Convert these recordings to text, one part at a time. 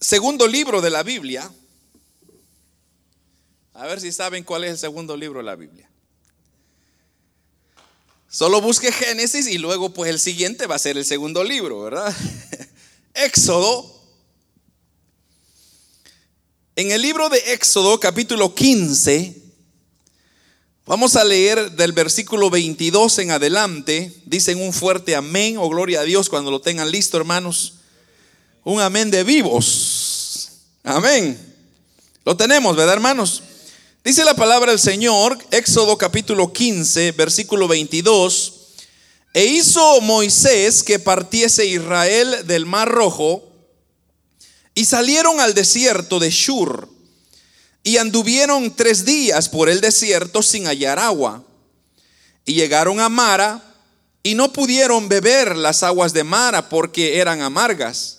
segundo libro de la Biblia. A ver si saben cuál es el segundo libro de la Biblia. Solo busque Génesis y luego pues el siguiente va a ser el segundo libro, ¿verdad? Éxodo. En el libro de Éxodo capítulo 15, vamos a leer del versículo 22 en adelante. Dicen un fuerte amén o gloria a Dios cuando lo tengan listo, hermanos. Un amén de vivos. Amén. Lo tenemos, ¿verdad, hermanos? Dice la palabra del Señor, Éxodo capítulo 15, versículo 22. E hizo Moisés que partiese Israel del mar rojo y salieron al desierto de Shur y anduvieron tres días por el desierto sin hallar agua. Y llegaron a Mara y no pudieron beber las aguas de Mara porque eran amargas.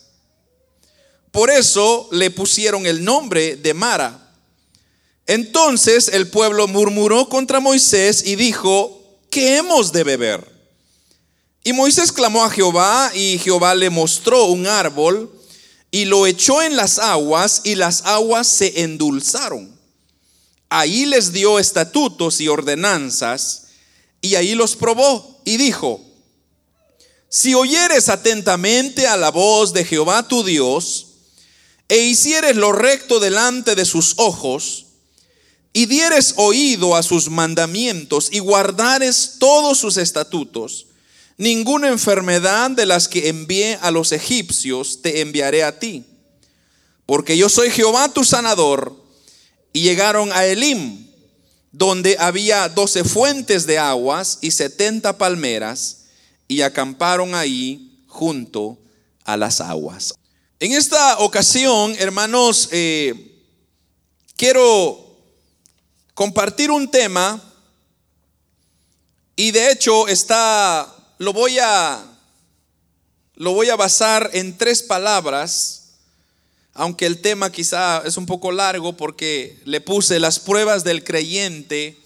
Por eso le pusieron el nombre de Mara entonces el pueblo murmuró contra Moisés y dijo, ¿qué hemos de beber? Y Moisés clamó a Jehová y Jehová le mostró un árbol y lo echó en las aguas y las aguas se endulzaron. Ahí les dio estatutos y ordenanzas y ahí los probó y dijo, si oyeres atentamente a la voz de Jehová tu Dios e hicieres lo recto delante de sus ojos, y dieres oído a sus mandamientos y guardares todos sus estatutos, ninguna enfermedad de las que envié a los egipcios te enviaré a ti. Porque yo soy Jehová tu sanador. Y llegaron a Elim, donde había doce fuentes de aguas y setenta palmeras, y acamparon ahí junto a las aguas. En esta ocasión, hermanos, eh, quiero compartir un tema y de hecho está lo voy a lo voy a basar en tres palabras, aunque el tema quizá es un poco largo porque le puse las pruebas del creyente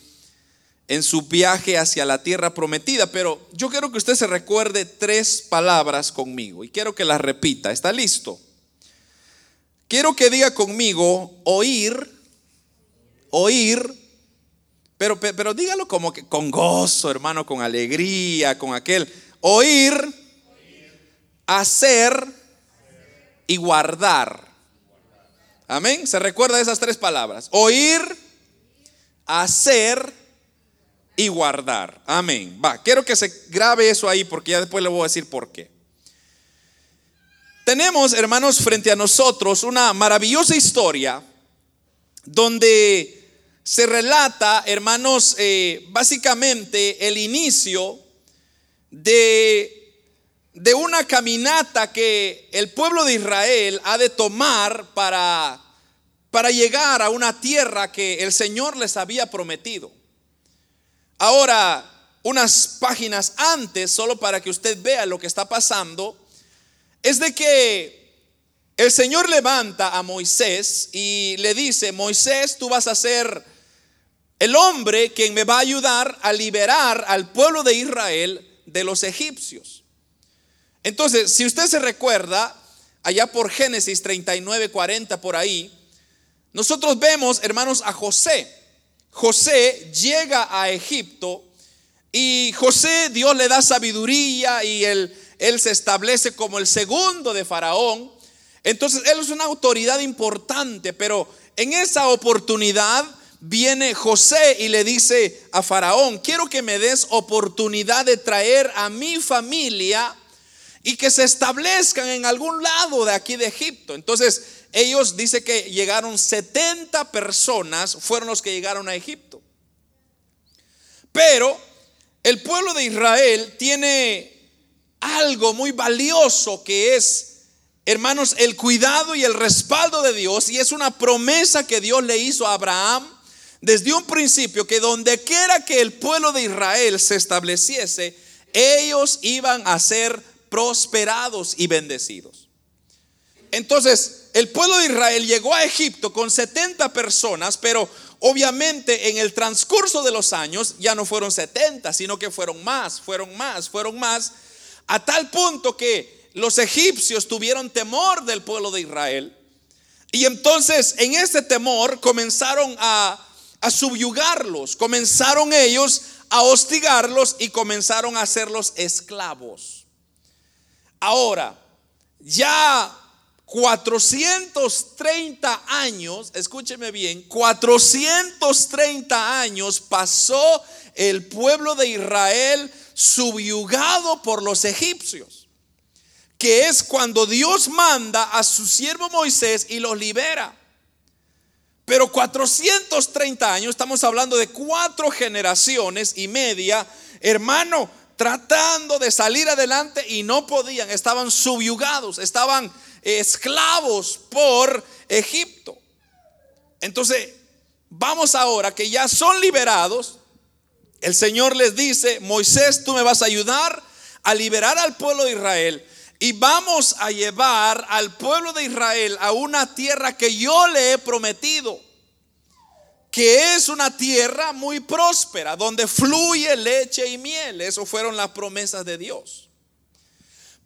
en su viaje hacia la tierra prometida, pero yo quiero que usted se recuerde tres palabras conmigo y quiero que las repita. ¿Está listo? Quiero que diga conmigo oír, oír, pero, pero dígalo como que con gozo, hermano, con alegría, con aquel. Oír, hacer y guardar. Amén. ¿Se recuerda esas tres palabras? Oír, hacer y guardar. Amén. Va, quiero que se grabe eso ahí porque ya después le voy a decir por qué. Tenemos, hermanos, frente a nosotros una maravillosa historia donde se relata, hermanos, eh, básicamente el inicio de, de una caminata que el pueblo de Israel ha de tomar para, para llegar a una tierra que el Señor les había prometido. Ahora, unas páginas antes, solo para que usted vea lo que está pasando, es de que el Señor levanta a Moisés y le dice, Moisés, tú vas a ser el hombre quien me va a ayudar a liberar al pueblo de Israel de los egipcios. Entonces, si usted se recuerda, allá por Génesis 39, 40, por ahí, nosotros vemos, hermanos, a José. José llega a Egipto y José, Dios le da sabiduría y él, él se establece como el segundo de Faraón. Entonces, él es una autoridad importante, pero en esa oportunidad, viene José y le dice a Faraón, quiero que me des oportunidad de traer a mi familia y que se establezcan en algún lado de aquí de Egipto. Entonces ellos dice que llegaron 70 personas, fueron los que llegaron a Egipto. Pero el pueblo de Israel tiene algo muy valioso que es hermanos, el cuidado y el respaldo de Dios. Y es una promesa que Dios le hizo a Abraham desde un principio que donde quiera que el pueblo de Israel se estableciese, ellos iban a ser prosperados y bendecidos. Entonces, el pueblo de Israel llegó a Egipto con 70 personas, pero obviamente en el transcurso de los años ya no fueron 70, sino que fueron más, fueron más, fueron más, a tal punto que los egipcios tuvieron temor del pueblo de Israel Y entonces en ese temor comenzaron a, a subyugarlos, comenzaron ellos a hostigarlos y comenzaron a hacerlos esclavos. Ahora, ya 430 años, escúcheme bien, 430 años pasó el pueblo de Israel subyugado por los egipcios, que es cuando Dios manda a su siervo Moisés y los libera. Pero 430 años, estamos hablando de cuatro generaciones y media, hermano, tratando de salir adelante y no podían, estaban subyugados, estaban esclavos por Egipto. Entonces, vamos ahora que ya son liberados, el Señor les dice, Moisés, tú me vas a ayudar a liberar al pueblo de Israel y vamos a llevar al pueblo de Israel a una tierra que yo le he prometido, que es una tierra muy próspera, donde fluye leche y miel. Eso fueron las promesas de Dios.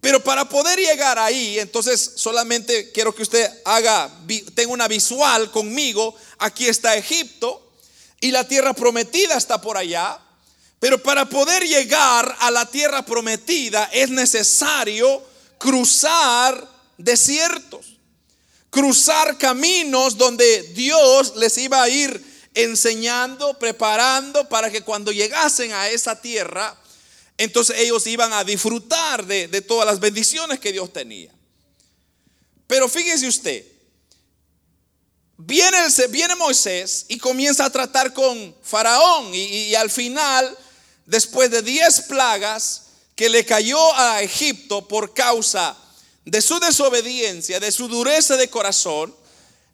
Pero para poder llegar ahí, entonces solamente quiero que usted haga, tenga una visual conmigo. Aquí está Egipto y la tierra prometida está por allá. Pero para poder llegar a la tierra prometida es necesario cruzar desiertos, cruzar caminos donde Dios les iba a ir enseñando, preparando para que cuando llegasen a esa tierra, entonces ellos iban a disfrutar de, todas las bendiciones que Dios tenía. Pero fíjese usted, viene, viene Moisés y comienza a tratar con Faraón y al final después de diez plagas que le cayó a Egipto por causa de su desobediencia, de su dureza de corazón,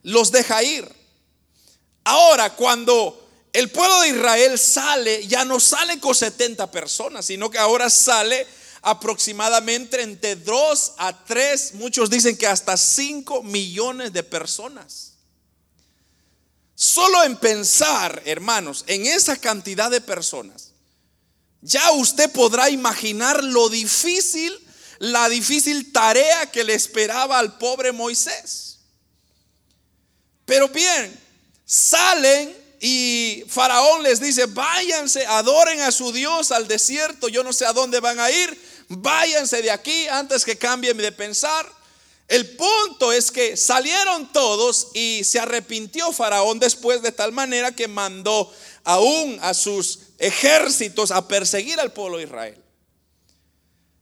los deja ir. Ahora, cuando el pueblo de Israel sale, ya no sale con 70 personas, sino que ahora sale aproximadamente entre 2 a 3, muchos dicen que hasta 5 millones de personas. Solo en pensar, hermanos, en esa cantidad de personas, ya usted podrá imaginar lo difícil, la difícil tarea que le esperaba al pobre Moisés. Pero bien, salen y Faraón les dice, váyanse, adoren a su Dios al desierto, yo no sé a dónde van a ir, váyanse de aquí antes que cambien de pensar. El punto es que salieron todos y se arrepintió Faraón después de tal manera que mandó aún a sus ejércitos a perseguir al pueblo de Israel.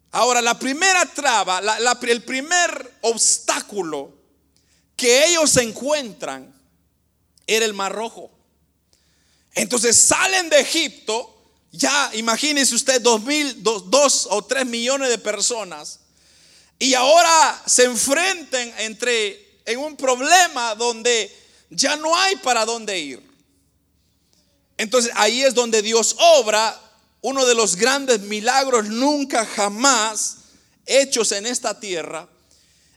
Ahora, la primera traba, el primer obstáculo que ellos encuentran era el Mar Rojo. Entonces salen de Egipto, ya imagínense usted dos, mil, dos, o tres millones de personas, y ahora se enfrenten entre en un problema donde ya no hay para dónde ir. Entonces ahí es donde Dios obra uno de los grandes milagros nunca jamás hechos en esta tierra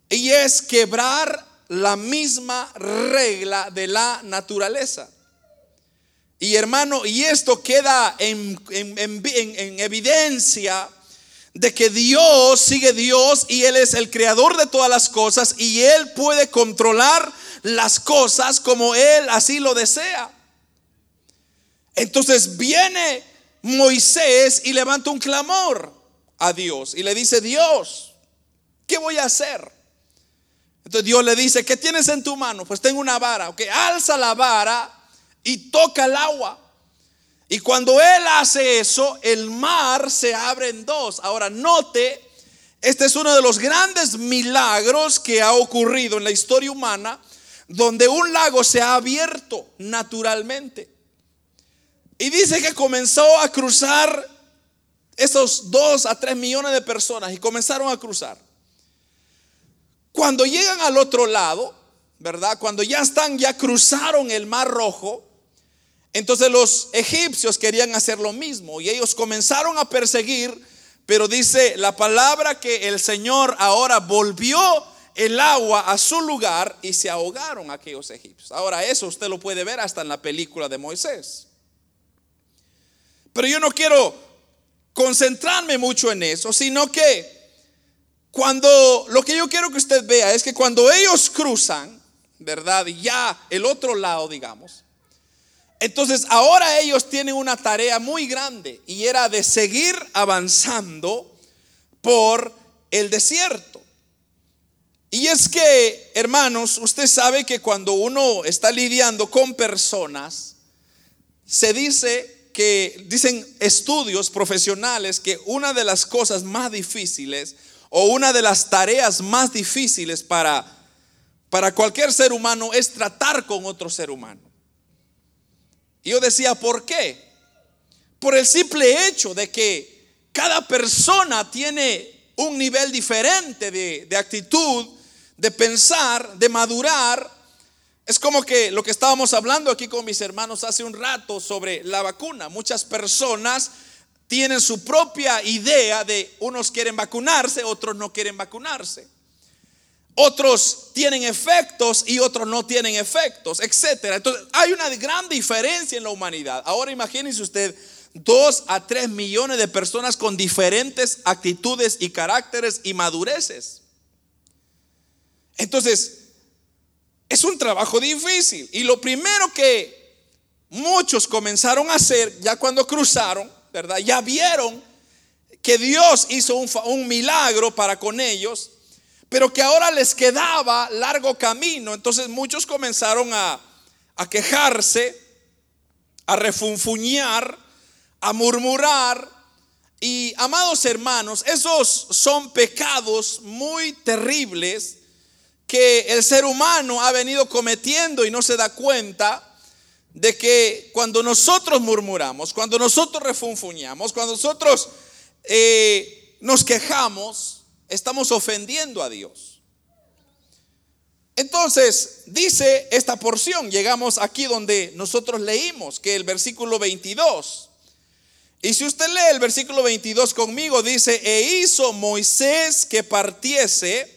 y es quebrar la misma regla de la naturaleza. Y hermano, y esto queda en, en, evidencia de que Dios sigue Dios y Él es el creador de todas las cosas y Él puede controlar las cosas como Él así lo desea. Entonces viene Moisés y levanta un clamor a Dios y le dice, Dios, ¿qué voy a hacer? Entonces Dios le dice, ¿qué tienes en tu mano? Pues tengo una vara, ok, alza la vara y toca el agua. Y cuando él hace eso, el mar se abre en dos. Ahora note, este es uno de los grandes milagros que ha ocurrido en la historia humana, donde un lago se ha abierto naturalmente. Y dice que comenzó a cruzar esos dos a tres millones de personas y comenzaron a cruzar. Cuando llegan al otro lado, ¿verdad? Cuando ya están, ya cruzaron el mar rojo, entonces los egipcios querían hacer lo mismo y ellos comenzaron a perseguir, pero dice la palabra que el Señor ahora volvió el agua a su lugar y se ahogaron aquellos egipcios. Ahora eso usted lo puede ver hasta en la película de Moisés. Pero yo no quiero concentrarme mucho en eso, sino que cuando lo que yo quiero que usted vea es que cuando ellos cruzan, ¿verdad? Ya el otro lado, digamos. Entonces ahora ellos tienen una tarea muy grande y era de seguir avanzando por el desierto. Y es que, hermanos, usted sabe que cuando uno está lidiando con personas, se dice que, dicen estudios profesionales, que una de las cosas más difíciles o una de las tareas más difíciles para, para cualquier ser humano es tratar con otro ser humano. Y yo decía, ¿por qué? Por el simple hecho de que cada persona tiene un nivel diferente de, de actitud, de pensar, de madurar. Es como que lo que estábamos hablando aquí con mis hermanos hace un rato sobre la vacuna. Muchas personas tienen su propia idea de unos quieren vacunarse, otros no quieren vacunarse. Otros tienen efectos y otros no tienen efectos, etcétera. Entonces, hay una gran diferencia en la humanidad. Ahora imagínense usted dos a tres millones de personas con diferentes actitudes y caracteres y madureces. Entonces, es un trabajo difícil. Y lo primero que muchos comenzaron a hacer, ya cuando cruzaron, ¿verdad? Ya vieron que Dios hizo un, un milagro para con ellos pero que ahora les quedaba largo camino. Entonces muchos comenzaron a, quejarse, a refunfuñar, a murmurar. Y amados hermanos, esos son pecados muy terribles que el ser humano ha venido cometiendo y no se da cuenta de que cuando nosotros murmuramos, cuando nosotros refunfuñamos, cuando nosotros eh, nos quejamos, estamos ofendiendo a Dios. Entonces, dice esta porción, llegamos aquí donde nosotros leímos, que el versículo 22. Y si usted lee el versículo 22 conmigo, dice, e hizo Moisés que partiese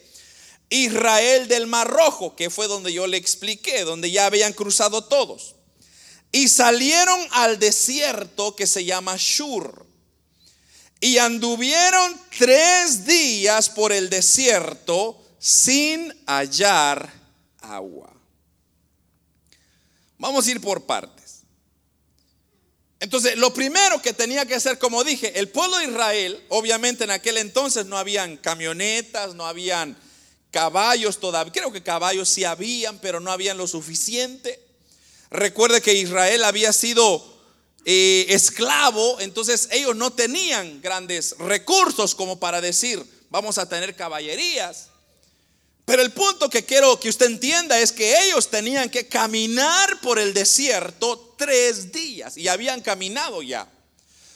Israel del Mar Rojo, que fue donde yo le expliqué, donde ya habían cruzado todos. Y salieron al desierto que se llama Shur. Y anduvieron tres días por el desierto sin hallar agua. Vamos a ir por partes. Entonces, lo primero que tenía que hacer, como dije, el pueblo de Israel, obviamente en aquel entonces no habían camionetas, no habían caballos todavía. Creo que caballos sí habían, pero no habían lo suficiente. Recuerde que Israel había sido eh, esclavo, entonces ellos no tenían grandes recursos como para decir, vamos a tener caballerías. Pero el punto que quiero que usted entienda es que ellos tenían que caminar por el desierto tres días y habían caminado ya.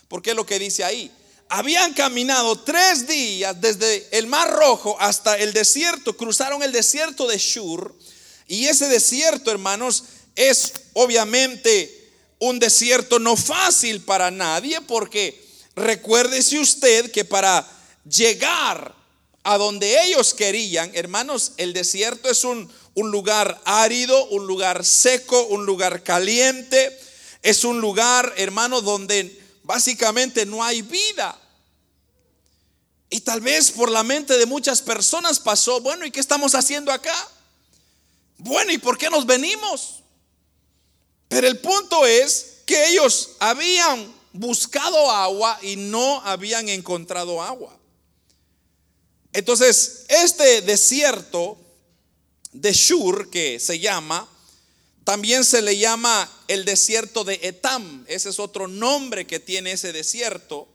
Porque es lo que dice ahí. Habían caminado tres días desde el Mar Rojo hasta el desierto, cruzaron el desierto de Shur. Y ese desierto, hermanos, es obviamente un desierto no fácil para nadie porque recuérdese usted que para llegar a donde ellos querían, hermanos, el desierto es un, un lugar árido, un lugar seco, un lugar caliente, es un lugar, hermano, donde básicamente no hay vida. Y tal vez por la mente de muchas personas pasó, bueno, ¿y qué estamos haciendo acá? Bueno, ¿y por qué nos venimos? Pero el punto es que ellos habían buscado agua y no habían encontrado agua. Entonces, este desierto de Shur, que se llama, también se le llama el desierto de Etam. Ese es otro nombre que tiene ese desierto.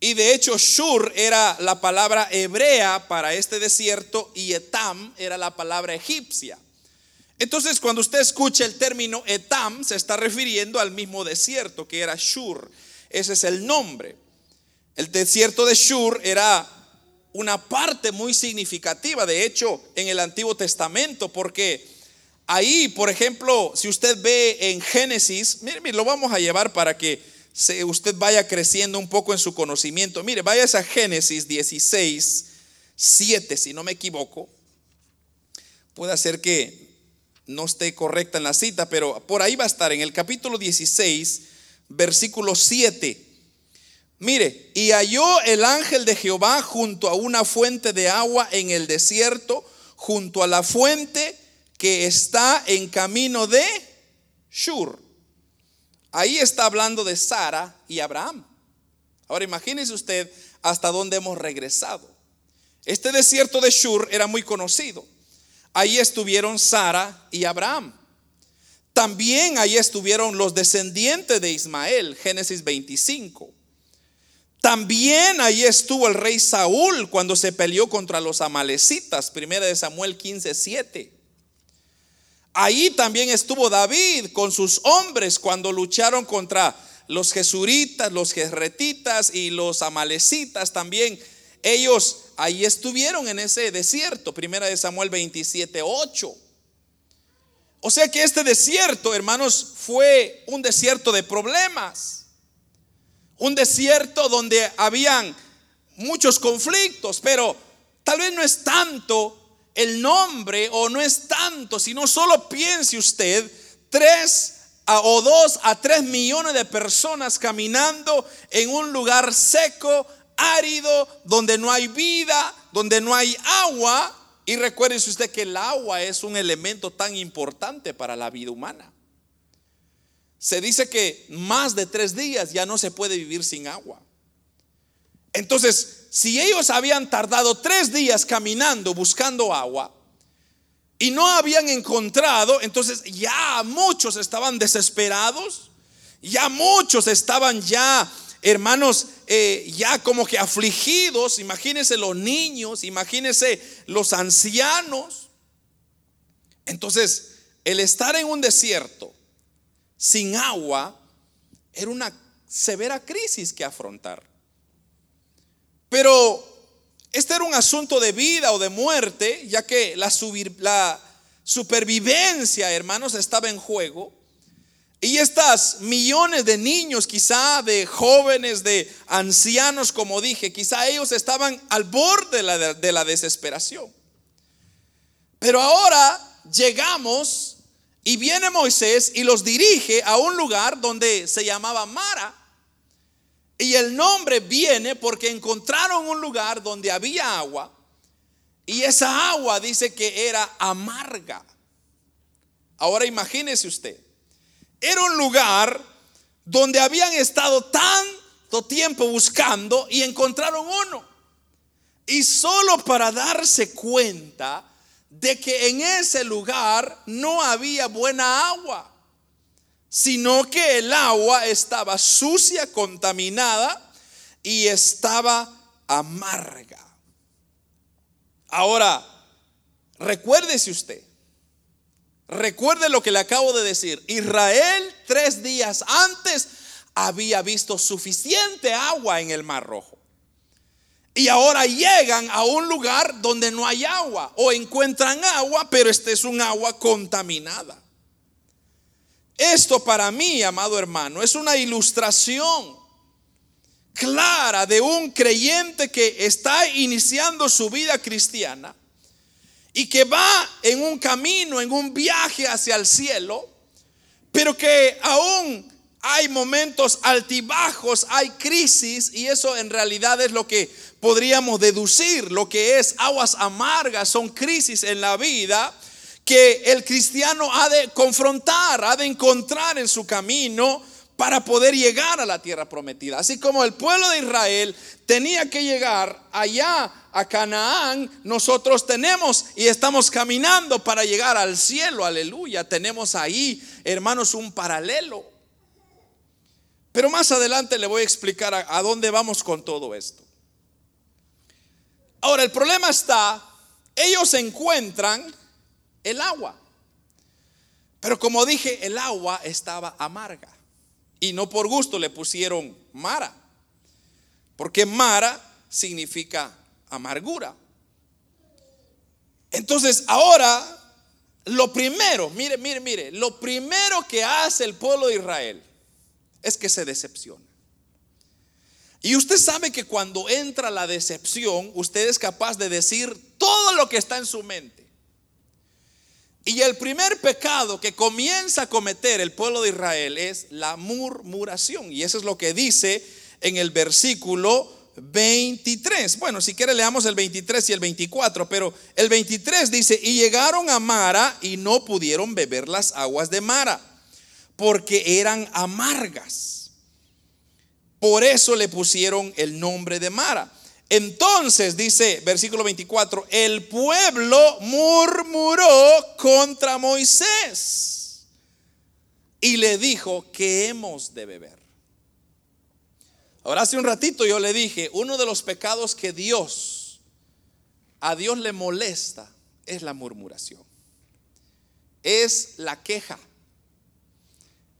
Y de hecho, Shur era la palabra hebrea para este desierto y Etam era la palabra egipcia. Entonces, cuando usted escucha el término Etam, se está refiriendo al mismo desierto que era Shur. Ese es el nombre. El desierto de Shur era una parte muy significativa, de hecho, en el Antiguo Testamento, porque ahí, por ejemplo, si usted ve en Génesis, mire, lo vamos a llevar para que usted vaya creciendo un poco en su conocimiento. Mire, vaya a Génesis 16, 7, si no me equivoco. Puede ser que no esté correcta en la cita, pero por ahí va a estar en el capítulo 16, versículo 7. Mire, y halló el ángel de Jehová junto a una fuente de agua en el desierto, junto a la fuente que está en camino de Shur. Ahí está hablando de Sara y Abraham. Ahora imagínese usted hasta dónde hemos regresado. Este desierto de Shur era muy conocido. Ahí estuvieron Sara y Abraham. También ahí estuvieron los descendientes de Ismael, Génesis 25. También ahí estuvo el rey Saúl cuando se peleó contra los amalecitas, primera de Samuel 15, 7. Ahí también estuvo David con sus hombres cuando lucharon contra los jesuritas, los jerretitas y los amalecitas también. Ellos ahí estuvieron en ese desierto, primera de Samuel 27, 8. O sea que este desierto, hermanos, fue un desierto de problemas. Un desierto donde habían muchos conflictos, pero tal vez no es tanto el nombre o no es tanto, sino solo piense usted tres o dos a tres millones de personas caminando en un lugar seco, árido, donde no hay vida, donde no hay agua, y recuérdese usted que el agua es un elemento tan importante para la vida humana. Se dice que más de tres días ya no se puede vivir sin agua. Entonces, si ellos habían tardado tres días caminando buscando agua y no habían encontrado, entonces ya muchos estaban desesperados, ya muchos estaban ya hermanos, eh, ya como que afligidos, imagínense los niños, imagínense los ancianos. Entonces, el estar en un desierto sin agua era una severa crisis que afrontar. Pero este era un asunto de vida o de muerte, ya que la, la supervivencia, hermanos, estaba en juego. Y estas millones de niños, quizá de jóvenes, de ancianos, como dije, quizá ellos estaban al borde de la, de la desesperación. Pero ahora llegamos y viene Moisés y los dirige a un lugar donde se llamaba Mara. Y el nombre viene porque encontraron un lugar donde había agua. Y esa agua dice que era amarga. Ahora imagínese usted era un lugar donde habían estado tanto tiempo buscando y encontraron uno. Y solo para darse cuenta de que en ese lugar no había buena agua, sino que el agua estaba sucia, contaminada y estaba amarga. Ahora, recuérdese usted, Recuerde lo que le acabo de decir. Israel tres días antes había visto suficiente agua en el Mar Rojo. Y ahora llegan a un lugar donde no hay agua o encuentran agua, pero este es un agua contaminada. Esto para mí, amado hermano, es una ilustración clara de un creyente que está iniciando su vida cristiana y que va en un camino, en un viaje hacia el cielo, pero que aún hay momentos altibajos, hay crisis y eso en realidad es lo que podríamos deducir, lo que es aguas amargas, son crisis en la vida que el cristiano ha de confrontar, ha de encontrar en su camino para poder llegar a la tierra prometida. Así como el pueblo de Israel tenía que llegar allá a Canaán, nosotros tenemos y estamos caminando para llegar al cielo, aleluya. Tenemos ahí, hermanos, un paralelo. Pero más adelante le voy a explicar a, dónde vamos con todo esto. Ahora, el problema está, ellos encuentran el agua. Pero como dije, el agua estaba amarga. Y no por gusto le pusieron Mara. Porque Mara significa amargura. Entonces ahora, lo primero, mire, mire, mire, lo primero que hace el pueblo de Israel es que se decepciona. Y usted sabe que cuando entra la decepción, usted es capaz de decir todo lo que está en su mente. Y el primer pecado que comienza a cometer el pueblo de Israel es la murmuración. Y eso es lo que dice en el versículo 23. Bueno, si quiere leamos el 23 y el 24, pero el 23 dice, y llegaron a Mara y no pudieron beber las aguas de Mara, porque eran amargas. Por eso le pusieron el nombre de Mara. Entonces dice versículo 24, el pueblo murmuró contra Moisés y le dijo, que hemos de beber? Ahora hace un ratito yo le dije, uno de los pecados que Dios, a Dios le molesta, es la murmuración. Es la queja.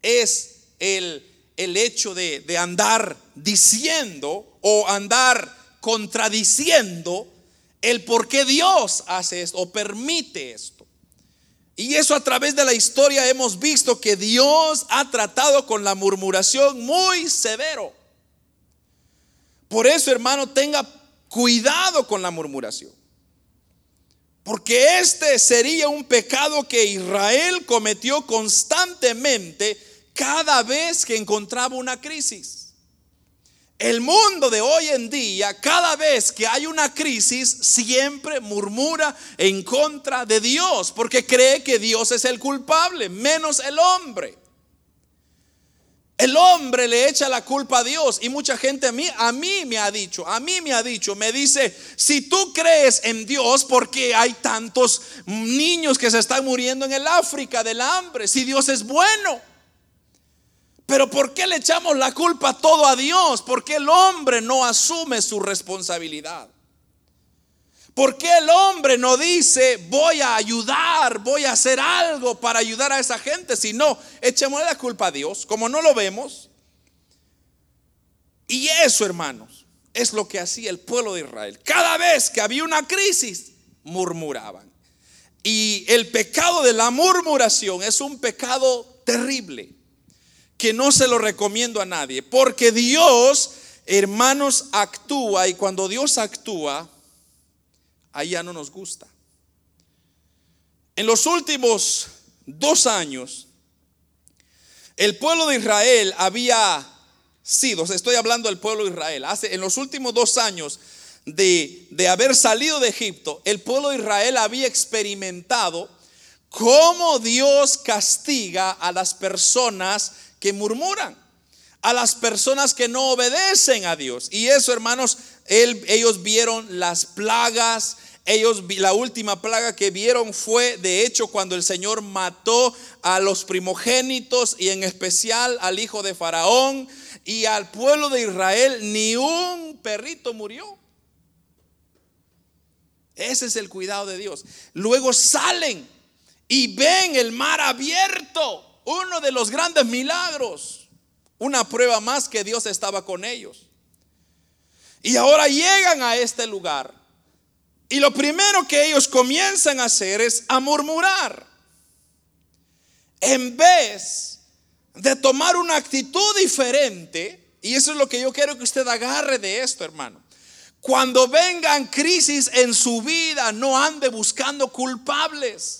Es el, el hecho de, de andar diciendo o andar contradiciendo el por qué Dios hace esto o permite esto. Y eso a través de la historia hemos visto que Dios ha tratado con la murmuración muy severo. Por eso, hermano, tenga cuidado con la murmuración. Porque este sería un pecado que Israel cometió constantemente cada vez que encontraba una crisis. El mundo de hoy en día, cada vez que hay una crisis, siempre murmura en contra de Dios, porque cree que Dios es el culpable, menos el hombre. El hombre le echa la culpa a Dios y mucha gente a mí, a mí me ha dicho, a mí me ha dicho, me dice, si tú crees en Dios, ¿por qué hay tantos niños que se están muriendo en el África del hambre? Si Dios es bueno. Pero ¿por qué le echamos la culpa todo a Dios? Porque el hombre no asume su responsabilidad. ¿Por qué el hombre no dice, voy a ayudar, voy a hacer algo para ayudar a esa gente? Si no, echemos la culpa a Dios, como no lo vemos. Y eso, hermanos, es lo que hacía el pueblo de Israel. Cada vez que había una crisis, murmuraban. Y el pecado de la murmuración es un pecado terrible, que no se lo recomiendo a nadie, porque Dios, hermanos, actúa y cuando Dios actúa, ahí ya no nos gusta. En los últimos dos años, el pueblo de Israel había sido, estoy hablando del pueblo de Israel, hace, en los últimos dos años de, de haber salido de Egipto, el pueblo de Israel había experimentado cómo Dios castiga a las personas que murmuran, a las personas que no obedecen a Dios. Y eso, hermanos, ellos vieron las plagas. Ellos, la última plaga que vieron fue, de hecho, cuando el Señor mató a los primogénitos y en especial al hijo de Faraón y al pueblo de Israel, ni un perrito murió. Ese es el cuidado de Dios. Luego salen y ven el mar abierto, uno de los grandes milagros, una prueba más que Dios estaba con ellos. Y ahora llegan a este lugar. Y lo primero que ellos comienzan a hacer es a murmurar. En vez de tomar una actitud diferente, y eso es lo que yo quiero que usted agarre de esto, hermano. Cuando vengan crisis en su vida, no ande buscando culpables.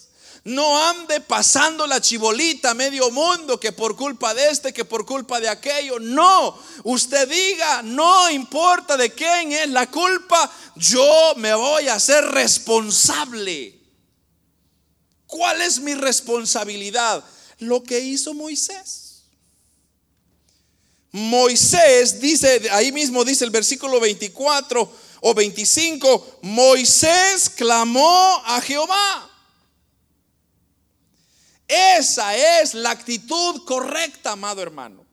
No ande pasando la chibolita a medio mundo que por culpa de este, que por culpa de aquello. No, usted diga, no importa de quién es la culpa, yo me voy a hacer responsable. ¿Cuál es mi responsabilidad? Lo que hizo Moisés. Moisés dice, ahí mismo dice el versículo 24 o 25, Moisés clamó a Jehová. Esa es la actitud correcta, amado hermano.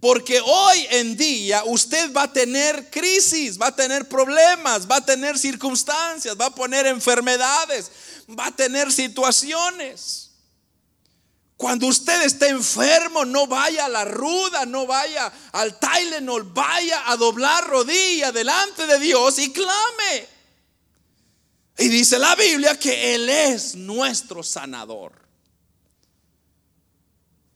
Porque hoy en día usted va a tener crisis, va a tener problemas, va a tener circunstancias, va a poner enfermedades, va a tener situaciones. Cuando usted esté enfermo, no vaya a la ruda, no vaya al Tylenol, vaya a doblar rodilla delante de Dios y clame. Y dice la Biblia que Él es nuestro sanador.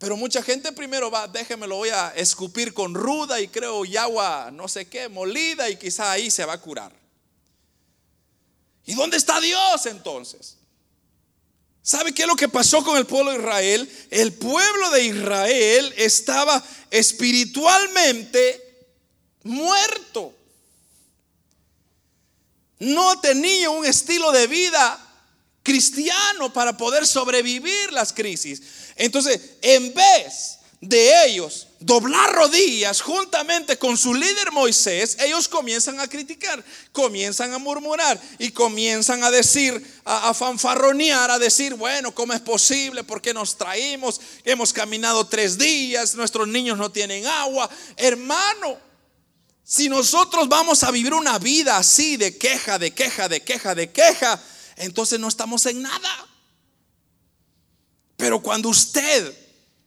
Pero mucha gente primero va, déjeme, lo voy a escupir con ruda y creo y agua, no sé qué, molida y quizá ahí se va a curar. ¿Y dónde está Dios entonces? ¿Sabe qué es lo que pasó con el pueblo de Israel? El pueblo de Israel estaba espiritualmente muerto. no tenía un estilo de vida cristiano para poder sobrevivir las crisis. Entonces, en vez de ellos doblar rodillas juntamente con su líder Moisés, ellos comienzan a criticar, comienzan a murmurar y comienzan a decir, a, fanfarronear, a decir, bueno, ¿cómo es posible? ¿Por qué nos traímos? Hemos caminado tres días, nuestros niños no tienen agua. Hermano, si nosotros vamos a vivir una vida así de queja, de queja, de queja, de queja, entonces no estamos en nada. Pero cuando usted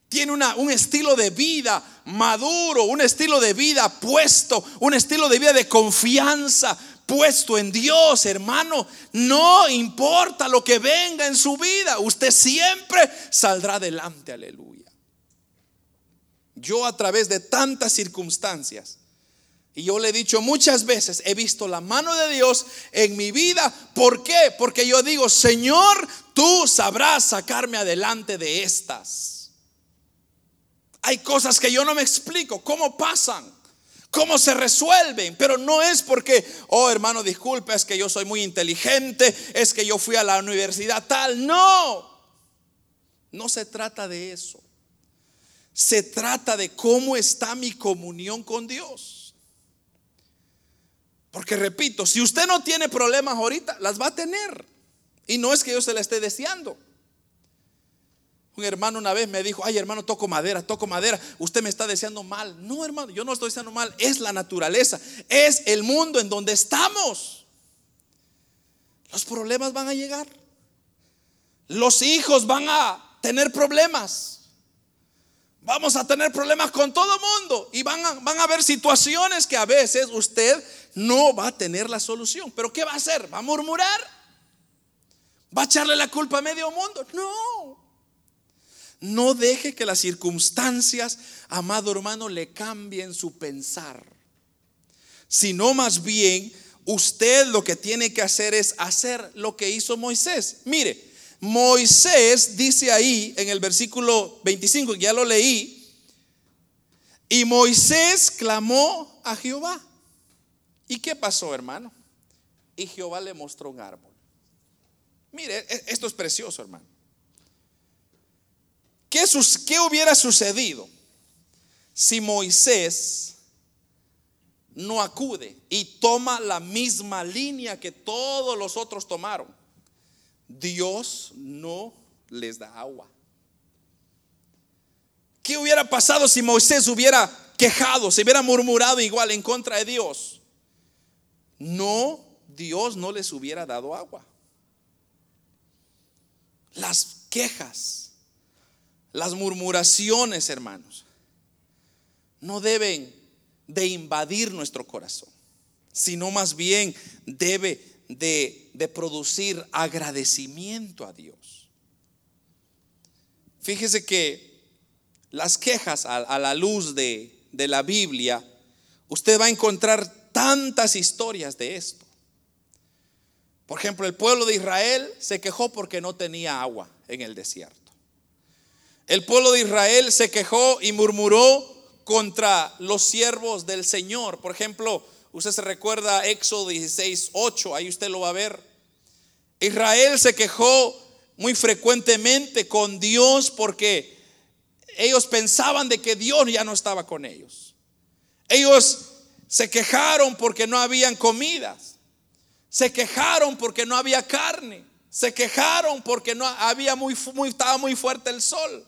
tiene un estilo de vida maduro, un estilo de vida puesto, un estilo de vida de confianza puesto en Dios, hermano. No importa lo que venga en su vida, usted siempre saldrá adelante, aleluya. Yo a través de tantas circunstancias, y yo le he dicho muchas veces, he visto la mano de Dios en mi vida. ¿Por qué? Porque yo digo, Señor, tú sabrás sacarme adelante de estas. Hay cosas que yo no me explico, cómo pasan, cómo se resuelven, pero no es porque, oh hermano, disculpe, es que yo soy muy inteligente, es que yo fui a la universidad tal. No, no se trata de eso. Se trata de cómo está mi comunión con Dios. Porque repito, si usted no tiene problemas ahorita, las va a tener. Y no es que yo se la esté deseando. Un hermano una vez me dijo, ay hermano, toco madera, toco madera, usted me está deseando mal. No hermano, yo no estoy deseando mal, es la naturaleza, es el mundo en donde estamos. Los problemas van a llegar. Los hijos van a tener problemas. Vamos a tener problemas con todo mundo y van a, van a haber situaciones que a veces usted no va a tener la solución. Pero ¿qué va a hacer? ¿Va a murmurar? ¿Va a echarle la culpa a medio mundo? No. No deje que las circunstancias, amado hermano, le cambien su pensar. Sino más bien, usted lo que tiene que hacer es hacer lo que hizo Moisés. Mire, Moisés dice ahí en el versículo 25, ya lo leí, y Moisés clamó a Jehová. ¿Y qué pasó, hermano? Y Jehová le mostró un árbol. Mire, e-, esto es precioso, hermano. ¿Qué, ¿Qué hubiera sucedido si Moisés no acude y toma la misma línea que todos los otros tomaron? Dios no les da agua. ¿Qué hubiera pasado si Moisés hubiera quejado, se hubiera murmurado igual en contra de Dios? No, Dios no les hubiera dado agua. Las quejas las murmuraciones, hermanos, no deben de invadir nuestro corazón, sino más bien debe de, producir agradecimiento a Dios. Fíjese que las quejas a, la luz de, de la Biblia, usted va a encontrar tantas historias de esto. Por ejemplo, el pueblo de Israel se quejó porque no tenía agua en el desierto. El pueblo de Israel se quejó y murmuró contra los siervos del Señor. Por ejemplo, usted se recuerda Éxodo 16, 8, ahí usted lo va a ver. Israel se quejó muy frecuentemente con Dios porque ellos pensaban de que Dios ya no estaba con ellos. Ellos se quejaron porque no habían comidas. Se quejaron porque no había carne. Se quejaron porque no había muy, estaba muy fuerte el sol.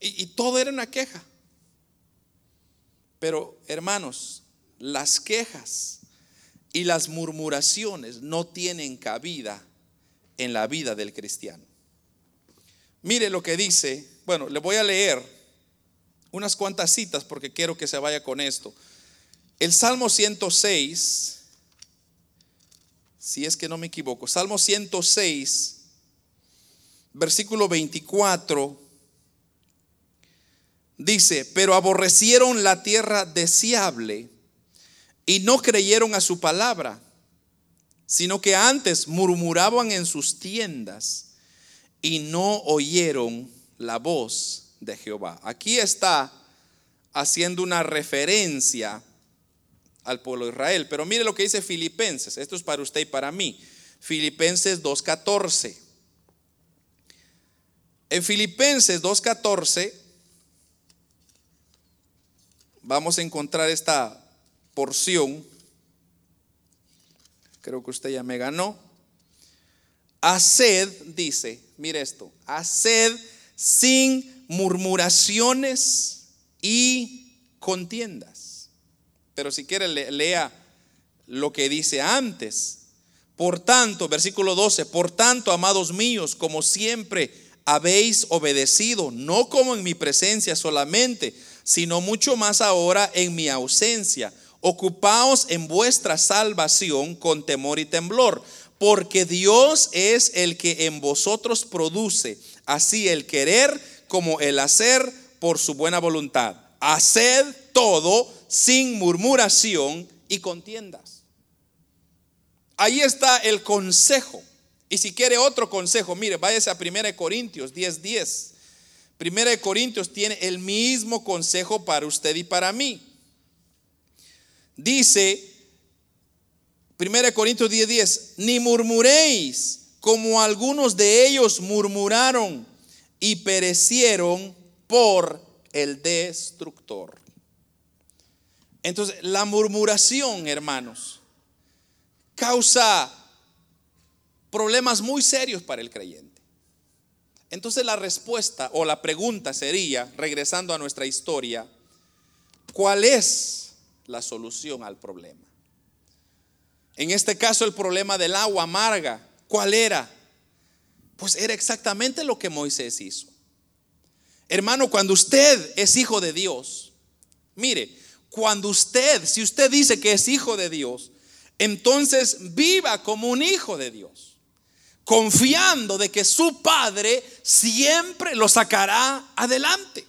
Y, todo era una queja. Pero hermanos, las quejas y las murmuraciones no tienen cabida en la vida del cristiano. Mire lo que dice, bueno, le voy a leer unas cuantas citas porque quiero que se vaya con esto. El Salmo 106, si es que no me equivoco, Salmo 106, versículo 24 Dice, pero aborrecieron la tierra deseable y no creyeron a su palabra, sino que antes murmuraban en sus tiendas y no oyeron la voz de Jehová. Aquí está haciendo una referencia al pueblo de Israel. Pero mire lo que dice Filipenses, esto es para usted y para mí. Filipenses 2.14. En Filipenses 2.14 vamos a encontrar esta porción. Creo que usted ya me ganó. Haced, dice, mire esto, haced sin murmuraciones y contiendas. Pero si quiere, lea lo que dice antes. Por tanto, versículo 12, por tanto, amados míos, como siempre habéis obedecido, no como en mi presencia solamente, sino mucho más ahora en mi ausencia. Ocupaos en vuestra salvación con temor y temblor, porque Dios es el que en vosotros produce así el querer como el hacer por su buena voluntad. Haced todo sin murmuración y contiendas. Ahí está el consejo. Y si quiere otro consejo, mire, váyase a 1 Corintios 10:10. 10. Primera de Corintios tiene el mismo consejo para usted y para mí. Dice, Primera de Corintios 10:10, 10, ni murmuréis como algunos de ellos murmuraron y perecieron por el destructor. Entonces, la murmuración, hermanos, causa problemas muy serios para el creyente. Entonces la respuesta o la pregunta sería, regresando a nuestra historia, ¿cuál es la solución al problema? En este caso el problema del agua amarga, ¿cuál era? Pues era exactamente lo que Moisés hizo. Hermano, cuando usted es hijo de Dios, mire, cuando usted, si usted dice que es hijo de Dios, entonces viva como un hijo de Dios confiando de que su Padre siempre lo sacará adelante.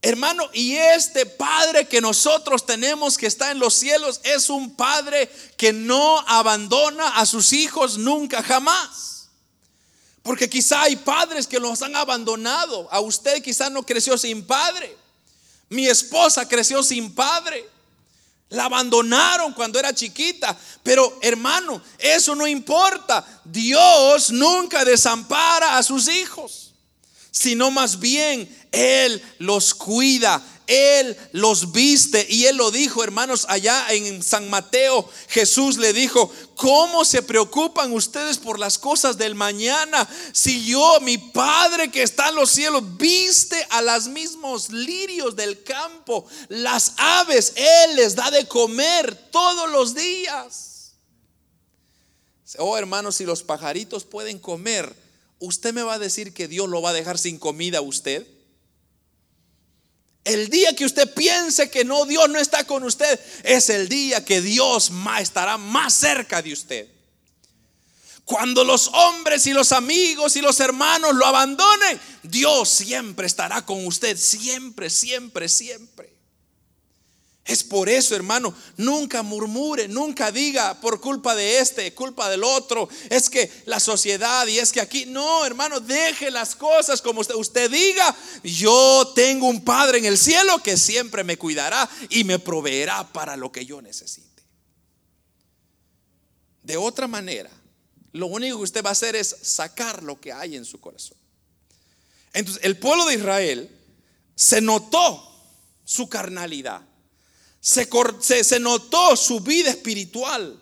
Hermano, y este Padre que nosotros tenemos que está en los cielos es un Padre que no abandona a sus hijos nunca jamás. Porque quizá hay padres que los han abandonado. A usted quizá no creció sin padre. Mi esposa creció sin padre. La abandonaron cuando era chiquita. Pero hermano, eso no importa. Dios nunca desampara a sus hijos, sino más bien Él los cuida. Él los viste y Él lo dijo, hermanos, allá en San Mateo, Jesús le dijo, ¿cómo se preocupan ustedes por las cosas del mañana? Si yo, mi Padre que está en los cielos, viste a los mismos lirios del campo, las aves, Él les da de comer todos los días. Oh, hermanos, si los pajaritos pueden comer, ¿usted me va a decir que Dios lo va a dejar sin comida a usted? El día que usted piense que no, Dios no está con usted, es el día que Dios estará más cerca de usted. Cuando los hombres y los amigos y los hermanos lo abandonen, Dios siempre estará con usted, siempre, siempre, siempre. Es por eso, hermano, nunca murmure, nunca diga por culpa de este, culpa del otro, es que la sociedad y es que aquí, no, hermano, deje las cosas como usted, diga, yo tengo un Padre en el cielo que siempre me cuidará y me proveerá para lo que yo necesite. De otra manera, lo único que usted va a hacer es sacar lo que hay en su corazón. Entonces, el pueblo de Israel se notó su carnalidad se, notó su vida espiritual.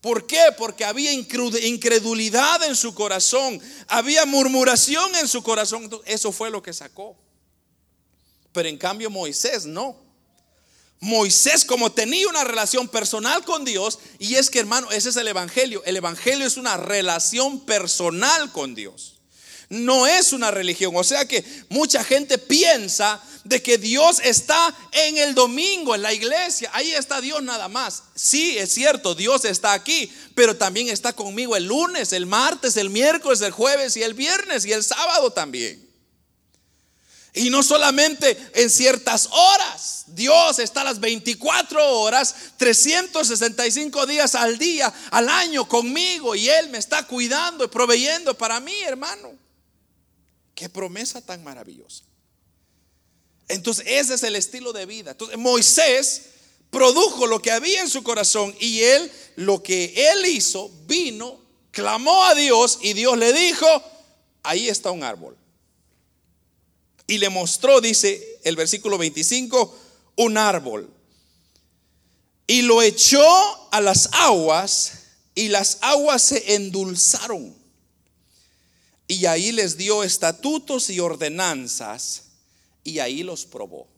¿Por qué? Porque había incredulidad en su corazón, había murmuración en su corazón. Eso fue lo que sacó. Pero en cambio Moisés no. Moisés como tenía una relación personal con Dios, y es que hermano, ese es el Evangelio. El Evangelio es una relación personal con Dios no es una religión. O sea que mucha gente piensa de que Dios está en el domingo, en la iglesia. Ahí está Dios nada más. Sí, es cierto, Dios está aquí, pero también está conmigo el lunes, el martes, el miércoles, el jueves y el viernes y el sábado también. Y no solamente en ciertas horas. Dios está las 24 horas, 365 días al día, al año conmigo. Y Él me está cuidando y proveyendo para mí, hermano. Qué promesa tan maravillosa. Entonces, ese es el estilo de vida. Entonces, Moisés produjo lo que había en su corazón y él, lo que él hizo, vino, clamó a Dios y Dios le dijo, ahí está un árbol. Y le mostró, dice el versículo 25, un árbol. Y lo echó a las aguas y las aguas se endulzaron. Y ahí les dio estatutos y ordenanzas y ahí los probó.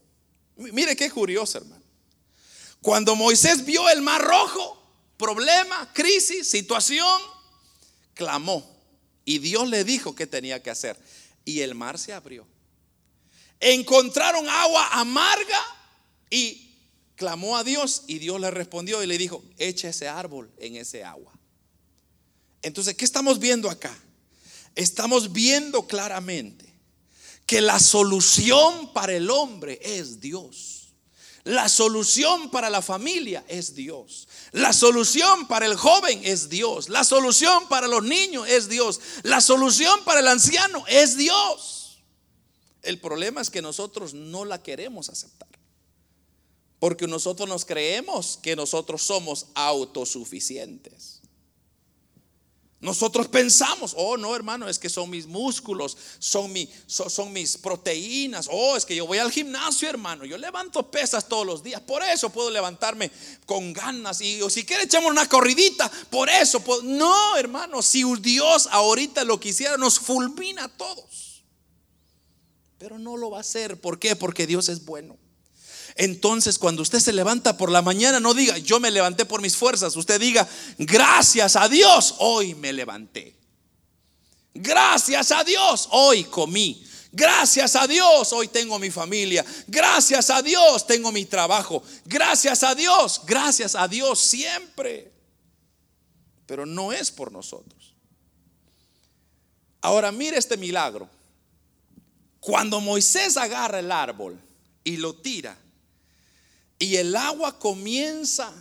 Mire qué curioso, hermano. Cuando Moisés vio el mar rojo, problema, crisis, situación, clamó y Dios le dijo qué tenía que hacer. Y el mar se abrió. Encontraron agua amarga y clamó a Dios y Dios le respondió y le dijo, echa ese árbol en ese agua. Entonces, ¿qué estamos viendo acá? Estamos viendo claramente que la solución para el hombre es Dios. La solución para la familia es Dios. La solución para el joven es Dios. La solución para los niños es Dios. La solución para el anciano es Dios. El problema es que nosotros no la queremos aceptar. Porque nosotros nos creemos que nosotros somos autosuficientes. Nosotros pensamos, oh no hermano, es que son mis músculos, son, mis proteínas, oh es que yo voy al gimnasio hermano, yo levanto pesas todos los días, por eso puedo levantarme con ganas. Y o si quiere echamos una corridita, por eso puedo. No hermano, si Dios ahorita lo quisiera nos fulmina a todos, pero no lo va a hacer, ¿por qué? Porque Dios es bueno. Entonces, cuando usted se levanta por la mañana, no diga, yo me levanté por mis fuerzas. Usted diga, gracias a Dios, hoy me levanté. Gracias a Dios, hoy comí. Gracias a Dios, hoy tengo mi familia. Gracias a Dios, tengo mi trabajo. Gracias a Dios, gracias a Dios siempre. Pero no es por nosotros. Ahora mire este milagro. Cuando Moisés agarra el árbol y lo tira, y el agua comienza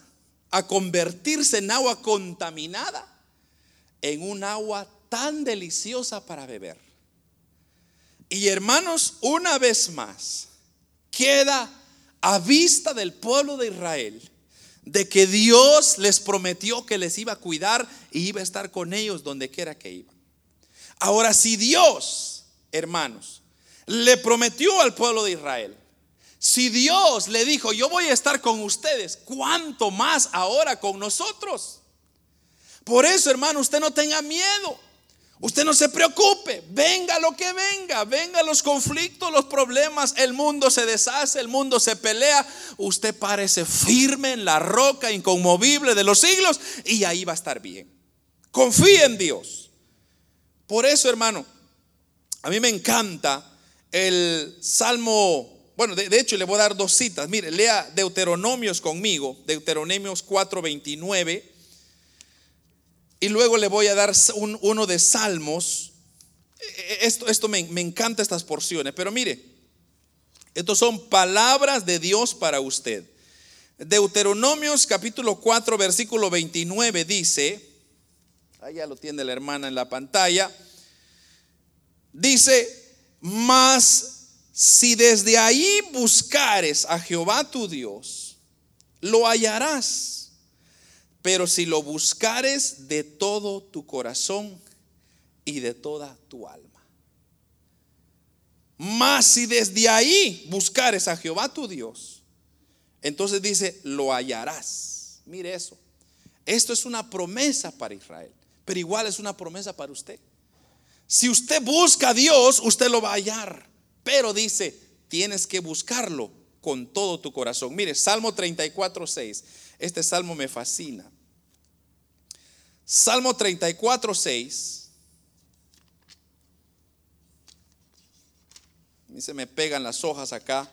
a convertirse en agua contaminada, en un agua tan deliciosa para beber. Y hermanos, una vez más, queda a vista del pueblo de Israel de que Dios les prometió que les iba a cuidar y iba a estar con ellos donde quiera que iban. Ahora, si Dios, hermanos, le prometió al pueblo de Israel si Dios le dijo, yo voy a estar con ustedes, ¿cuánto más ahora con nosotros? Por eso, hermano, usted no tenga miedo. Usted no se preocupe, venga lo que venga, venga los conflictos, los problemas, el mundo se deshace, el mundo se pelea, usted parece firme en la roca inconmovible de los siglos y ahí va a estar bien. Confíe en Dios. Por eso, hermano, a mí me encanta el Salmo bueno, de, hecho le voy a dar dos citas. Mire, lea Deuteronomios conmigo, Deuteronomios 4:29. Y luego le voy a dar uno de Salmos. E, e, esto, esto me, me encanta estas porciones, pero mire, estos son palabras de Dios para usted. Deuteronomios capítulo 4, versículo 29 dice, allá lo tiene la hermana en la pantalla, dice, más si desde ahí buscares a Jehová tu Dios, lo hallarás. Pero si lo buscares de todo tu corazón y de toda tu alma. Mas si desde ahí buscares a Jehová tu Dios, entonces dice, lo hallarás. Mire eso. Esto es una promesa para Israel, pero igual es una promesa para usted. Si usted busca a Dios, usted lo va a hallar. Pero dice, tienes que buscarlo con todo tu corazón. Mire, Salmo 34, 6. Este salmo me fascina. Salmo 34, 6. A mí se me pegan las hojas acá.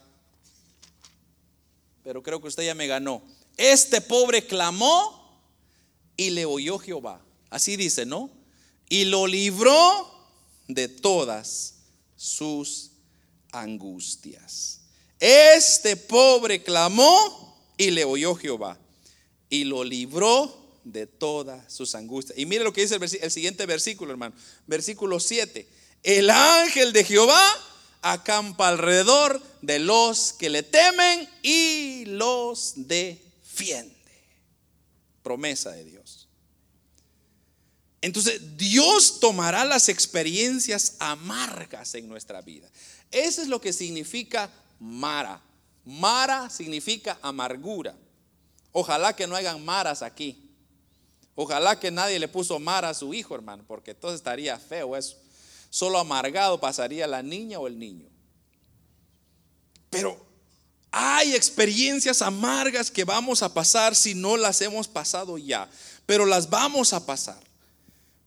Pero creo que usted ya me ganó. Este pobre clamó y le oyó Jehová. Así dice, ¿no? Y lo libró de todas sus angustias. Este pobre clamó y le oyó Jehová y lo libró de todas sus angustias. Y mire lo que dice el, siguiente versículo, hermano. Versículo 7. El ángel de Jehová acampa alrededor de los que le temen y los defiende. defiende. Promesa de Dios. Entonces, Dios tomará las experiencias amargas en nuestra vida. Eso es lo que significa Mara. Mara significa amargura. Ojalá que no hagan maras aquí. Ojalá que nadie le puso Mara a su hijo, hermano, porque entonces estaría feo eso. Solo amargado pasaría la niña o el niño. Pero hay experiencias amargas que vamos a pasar si no las hemos pasado ya, pero las vamos a pasar.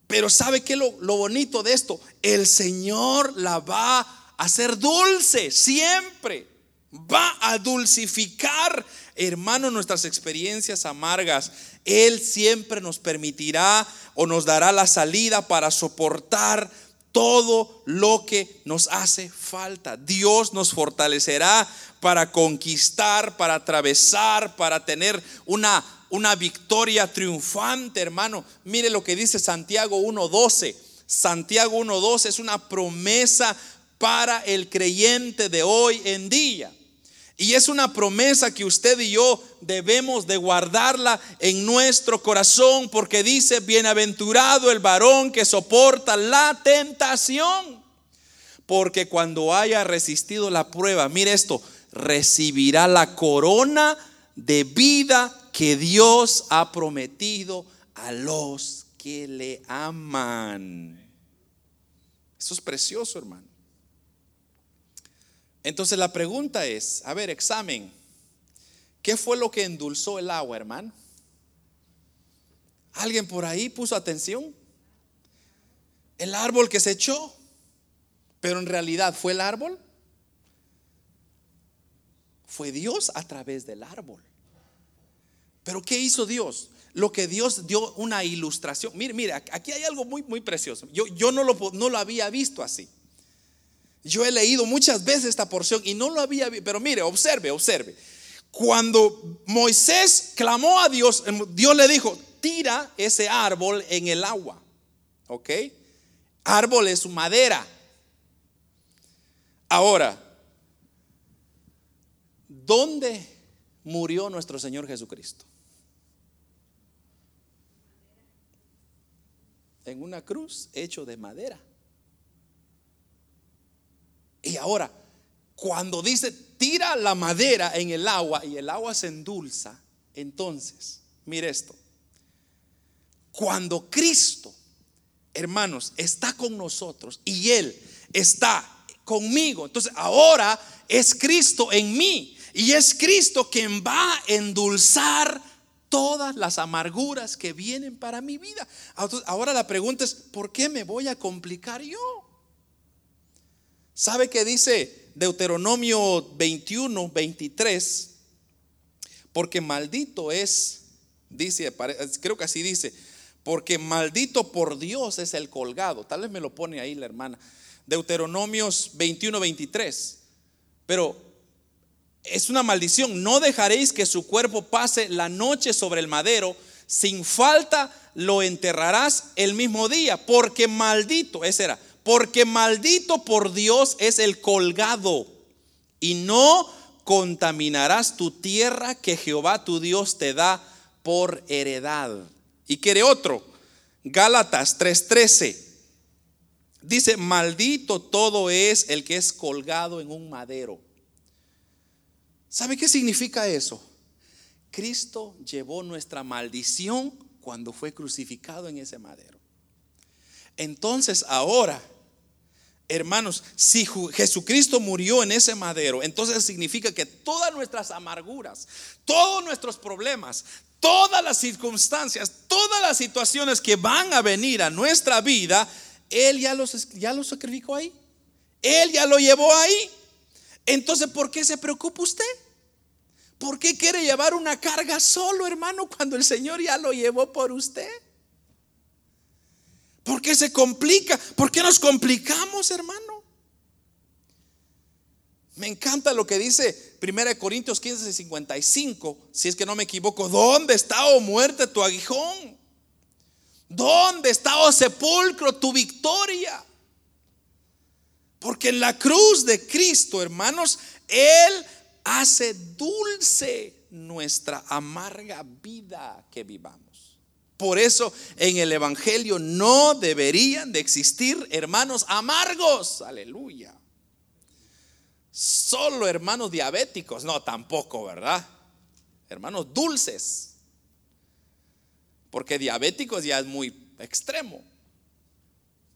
Pero ¿sabe qué lo, lo bonito de esto? El Señor la va a hacer dulce siempre. Va a dulcificar, hermano, nuestras experiencias amargas. Él siempre nos permitirá o nos dará la salida para soportar todo lo que nos hace falta. Dios nos fortalecerá para conquistar, para atravesar, para tener una, una victoria triunfante, hermano. Mire lo que dice Santiago 1.12. Santiago 1.12 es una promesa para el creyente de hoy en día. Y es una promesa que usted y yo debemos de guardarla en nuestro corazón porque dice, bienaventurado el varón que soporta la tentación. Porque cuando haya resistido la prueba, mire esto, recibirá la corona de vida que Dios ha prometido a los que le aman. Eso es precioso, hermano. Entonces la pregunta es, a ver, examen, ¿qué fue lo que endulzó el agua, hermano? ¿Alguien por ahí puso atención? El árbol que se echó, pero en realidad fue el árbol. Fue Dios a través del árbol. Pero ¿qué hizo Dios? Lo que Dios dio una ilustración. Mire, mire, aquí hay algo muy, muy precioso. Yo, yo no, lo, no lo había visto así. Yo he leído muchas veces esta porción y no lo había visto, pero mire, observe, observe. Cuando Moisés clamó a Dios, Dios le dijo, tira ese árbol en el agua. ¿Ok? Árbol es madera. Ahora, ¿dónde murió nuestro Señor Jesucristo? En una cruz hecho de madera. Y ahora, cuando dice, tira la madera en el agua y el agua se endulza, entonces, mire esto, cuando Cristo, hermanos, está con nosotros y Él está conmigo, entonces ahora es Cristo en mí y es Cristo quien va a endulzar todas las amarguras que vienen para mi vida. Ahora la pregunta es, ¿por qué me voy a complicar yo? ¿Sabe qué dice Deuteronomio 21, 23? Porque maldito es, dice, creo que así dice, porque maldito por Dios es el colgado. Tal vez me lo pone ahí la hermana. Deuteronomios 21, 23. Pero es una maldición. No dejaréis que su cuerpo pase la noche sobre el madero. Sin falta lo enterrarás el mismo día. Porque maldito, ese era, porque maldito por Dios es el colgado, y no contaminarás tu tierra que Jehová tu Dios te da por heredad. Y quiere otro, Gálatas 3:13. Dice, maldito todo es el que es colgado en un madero. ¿Sabe qué significa eso? Cristo llevó nuestra maldición cuando fue crucificado en ese madero. Entonces ahora Hermanos, si Jesucristo murió en ese madero, entonces significa que todas nuestras amarguras, todos nuestros problemas, todas las circunstancias, todas las situaciones que van a venir a nuestra vida, Él ya los, ya los sacrificó ahí. Él ya lo llevó ahí. Entonces, ¿por qué se preocupa usted? ¿Por qué quiere llevar una carga solo, hermano, cuando el Señor ya lo llevó por usted? ¿Por qué se complica? ¿Por qué nos complicamos, hermano? Me encanta lo que dice 1 Corintios 15, 55, si es que no me equivoco. ¿Dónde está, oh muerte, tu aguijón? ¿Dónde está, oh sepulcro, tu victoria? Porque en la cruz de Cristo, hermanos, Él hace dulce nuestra amarga vida que vivamos. Por eso en el Evangelio no deberían de existir hermanos amargos. Aleluya. Solo hermanos diabéticos. No, tampoco, ¿verdad? Hermanos dulces. Porque diabéticos ya es muy extremo.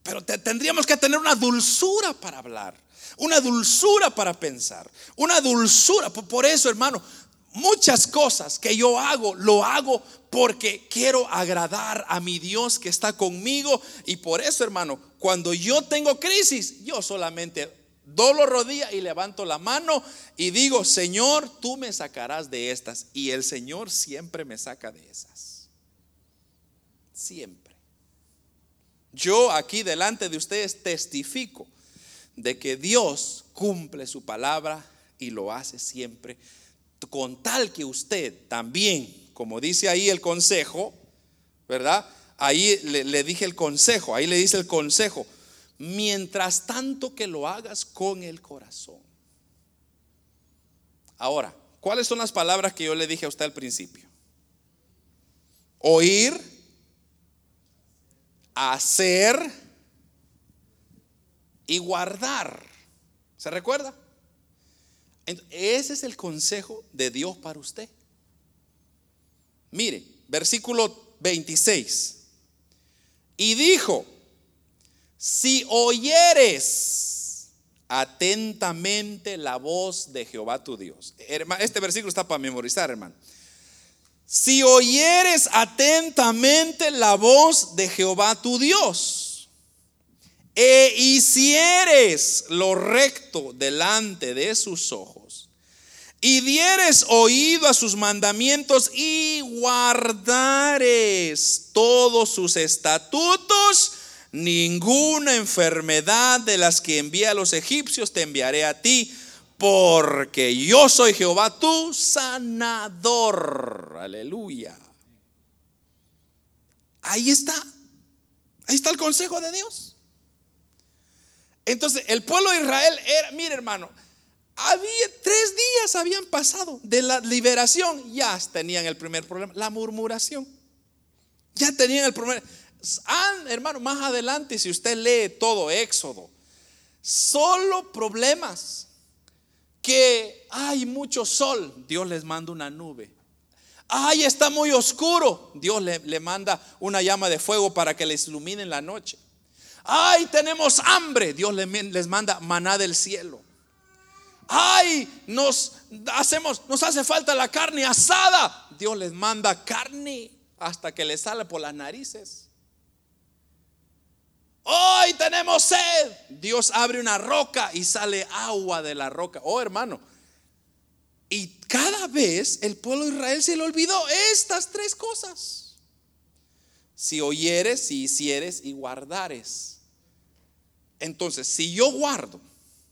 Pero tendríamos que tener una dulzura para hablar, una dulzura para pensar, una dulzura. Por eso, hermano, muchas cosas que yo hago, lo hago porque quiero agradar a mi Dios que está conmigo. Y por eso, hermano, cuando yo tengo crisis, yo solamente doblo rodilla y levanto la mano y digo, Señor, tú me sacarás de estas. Y el Señor siempre me saca de esas. Siempre. Yo aquí delante de ustedes testifico de que Dios cumple su palabra y lo hace siempre, con tal que usted también, como dice ahí el consejo, ¿verdad? Ahí le, dije el consejo, ahí le dice el consejo, mientras tanto que lo hagas con el corazón. Ahora, ¿cuáles son las palabras que yo le dije a usted al principio? Oír, hacer y guardar. ¿Se recuerda? Ese es el consejo de Dios para usted. Mire, versículo 26. Y dijo, si oyeres atentamente la voz de Jehová tu Dios. Este versículo está para memorizar, hermano. Si oyeres atentamente la voz de Jehová tu Dios, e hicieres lo recto delante de sus ojos, y dieres oído a sus mandamientos y guardares todos sus estatutos, ninguna enfermedad de las que envié a los egipcios te enviaré a ti porque yo soy Jehová tu sanador. Aleluya. Ahí está. Ahí está el consejo de Dios. Entonces, el pueblo de Israel era, mire hermano, había tres días habían pasado de la liberación, ya tenían el primer problema, la murmuración. Ya tenían el primer, hermano, más adelante, si usted lee todo Éxodo, solo problemas que hay mucho sol, Dios les manda una nube. Ay, está muy oscuro, Dios le, manda una llama de fuego para que les ilumine la noche. Ay, tenemos hambre, Dios les manda maná del cielo. Ay, nos hacemos, nos hace falta la carne asada, Dios les manda carne hasta que les sale por las narices. Hoy tenemos sed. Dios abre una roca y sale agua de la roca. Oh, hermano. Y cada vez el pueblo de Israel se le olvidó estas tres cosas. Si oyeres, si hicieres y guardares. Entonces, si yo guardo,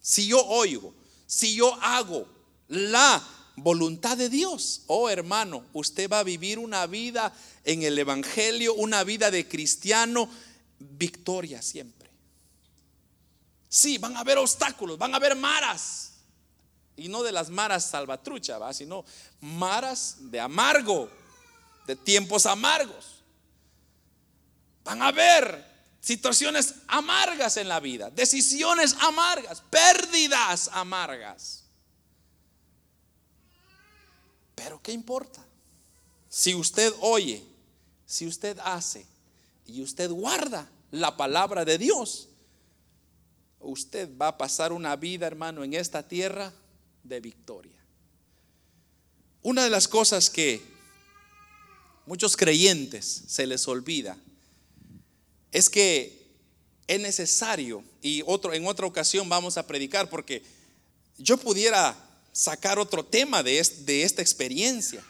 si yo oigo, si yo hago la voluntad de Dios, oh hermano, usted va a vivir una vida en el Evangelio, una vida de cristiano victoria siempre. Sí, van a haber obstáculos, van a haber maras. Y no de las maras salvatrucha, ¿va? sino maras de amargo, de tiempos amargos. Van a haber situaciones amargas en la vida, decisiones amargas, pérdidas amargas. Pero ¿qué importa? Si usted oye, si usted hace, y usted guarda la palabra de Dios, usted va a pasar una vida, hermano, en esta tierra de victoria. Una de las cosas que muchos creyentes se les olvida es que es necesario, y otro, en otra ocasión vamos a predicar, porque yo pudiera sacar otro tema de, de esta experiencia.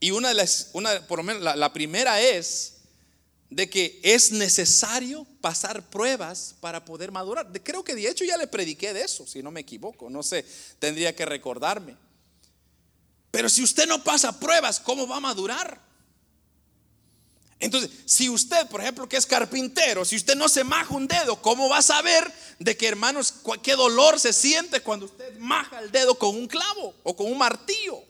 Y una de las, una, por lo menos la primera es de que es necesario pasar pruebas para poder madurar. Creo que de hecho ya le prediqué de eso, si no me equivoco, no sé, tendría que recordarme. Pero si usted no pasa pruebas, ¿cómo va a madurar? Entonces, si usted, por ejemplo, que es carpintero, si usted no se maja un dedo, ¿cómo va a saber de que, hermanos, qué dolor se siente cuando usted maja el dedo con un clavo o con un martillo?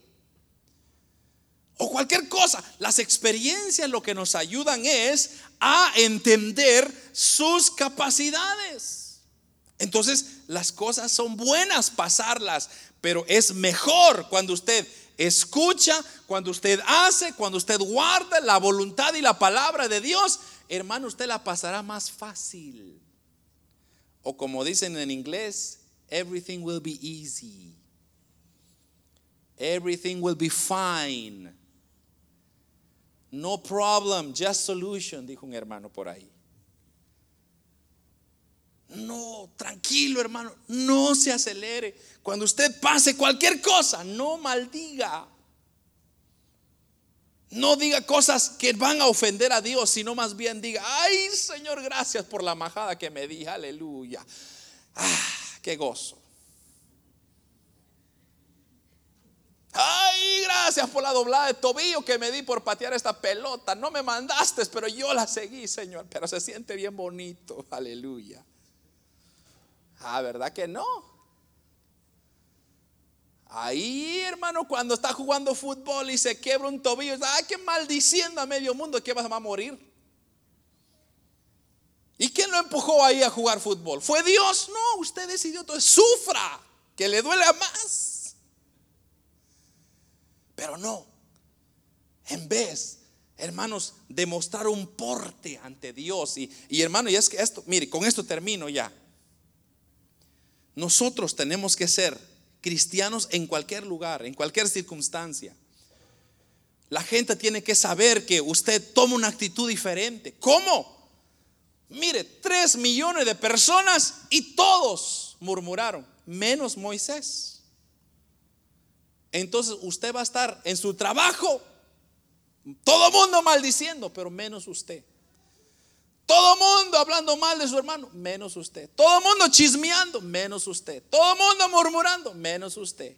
o cualquier cosa. Las experiencias lo que nos ayudan es a entender sus capacidades. Entonces, las cosas son buenas pasarlas, pero es mejor cuando usted escucha, cuando usted hace, cuando usted guarda la voluntad y la palabra de Dios, hermano, usted la pasará más fácil. O como dicen en inglés, everything will be easy. Everything will be fine. No problem, just solution, dijo un hermano por ahí. No, tranquilo hermano, no se acelere. Cuando usted pase cualquier cosa, no maldiga. No diga cosas que van a ofender a Dios, sino más bien diga, ay Señor, gracias por la majada que me di, aleluya. Ah, qué gozo. Ay, gracias por la doblada de tobillo que me di por patear esta pelota. No me mandaste, pero yo la seguí, Señor. Pero se siente bien bonito, aleluya. Ah, ¿verdad que no? Ahí, hermano, cuando está jugando fútbol y se quiebra un tobillo, ay, que maldiciendo a medio mundo que vas a morir. ¿Y quién lo empujó ahí a jugar fútbol? ¿Fue Dios? No, usted decidió, entonces sufra, que le duela más. Pero no, en vez, hermanos, de mostrar un porte ante Dios. Y, y hermano, y es que esto, mire, con esto termino ya. Nosotros tenemos que ser cristianos en cualquier lugar, en cualquier circunstancia. La gente tiene que saber que usted toma una actitud diferente. ¿Cómo? Mire, tres millones de personas y todos murmuraron, menos Moisés. Entonces usted va a estar en su trabajo, todo mundo maldiciendo, pero menos usted. Todo mundo hablando mal de su hermano, menos usted. Todo mundo chismeando, menos usted. Todo mundo murmurando, menos usted.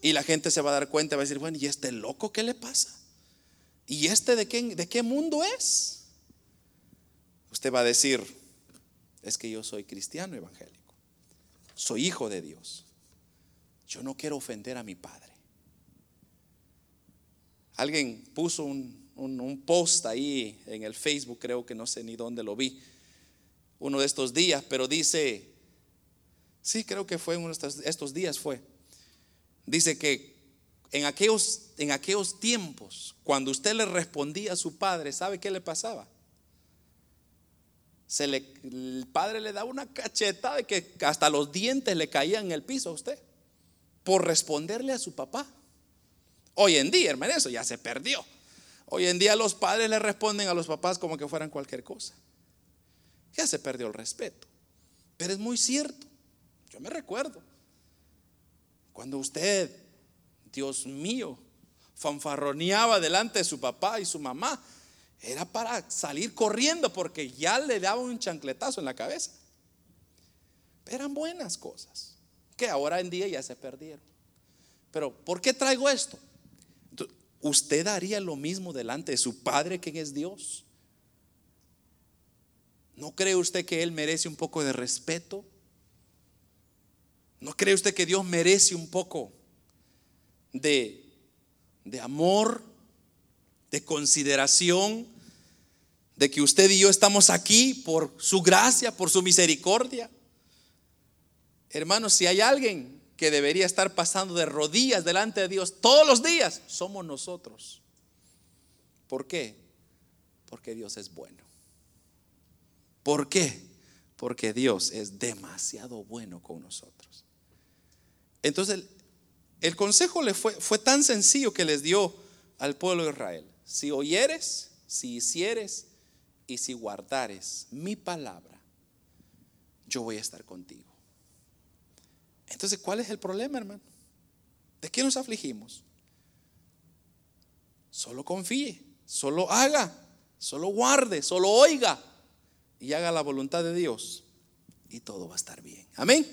Y la gente se va a dar cuenta, va a decir, bueno, ¿y este loco qué le pasa? ¿Y este de qué, de qué mundo es? Usted va a decir, es que yo soy cristiano evangélico. Soy hijo de Dios. Yo no quiero ofender a mi padre. Alguien puso un, un, post ahí en el Facebook, creo que no sé ni dónde lo vi, uno de estos días, pero dice, sí, creo que fue uno de estos, días fue, dice que en aquellos, en aquellos tiempos, cuando usted le respondía a su padre, ¿sabe qué le pasaba? Se le, el padre le daba una cacheta de que hasta los dientes le caían en el piso a usted por responderle a su papá. Hoy en día, hermano, eso ya se perdió. Hoy en día los padres le responden a los papás como que fueran cualquier cosa. Ya se perdió el respeto. Pero es muy cierto. Yo me recuerdo. Cuando usted, Dios mío, fanfarroneaba delante de su papá y su mamá, era para salir corriendo porque ya le daba un chancletazo en la cabeza. Eran buenas cosas que ahora en día ya se perdieron. Pero ¿por qué traigo esto? ¿Usted haría lo mismo delante de su Padre, quien es Dios? ¿No cree usted que Él merece un poco de respeto? ¿No cree usted que Dios merece un poco de, de amor, de consideración, de que usted y yo estamos aquí por su gracia, por su misericordia? Hermanos, si hay alguien que debería estar pasando de rodillas delante de Dios todos los días, somos nosotros. ¿Por qué? Porque Dios es bueno. ¿Por qué? Porque Dios es demasiado bueno con nosotros. Entonces, el, consejo le fue, fue tan sencillo que les dio al pueblo de Israel. Si oyeres, si hicieres y si guardares mi palabra, yo voy a estar contigo. Entonces, ¿cuál es el problema, hermano? ¿De qué nos afligimos? Solo confíe, solo haga, solo guarde, solo oiga y haga la voluntad de Dios y todo va a estar bien. Amén.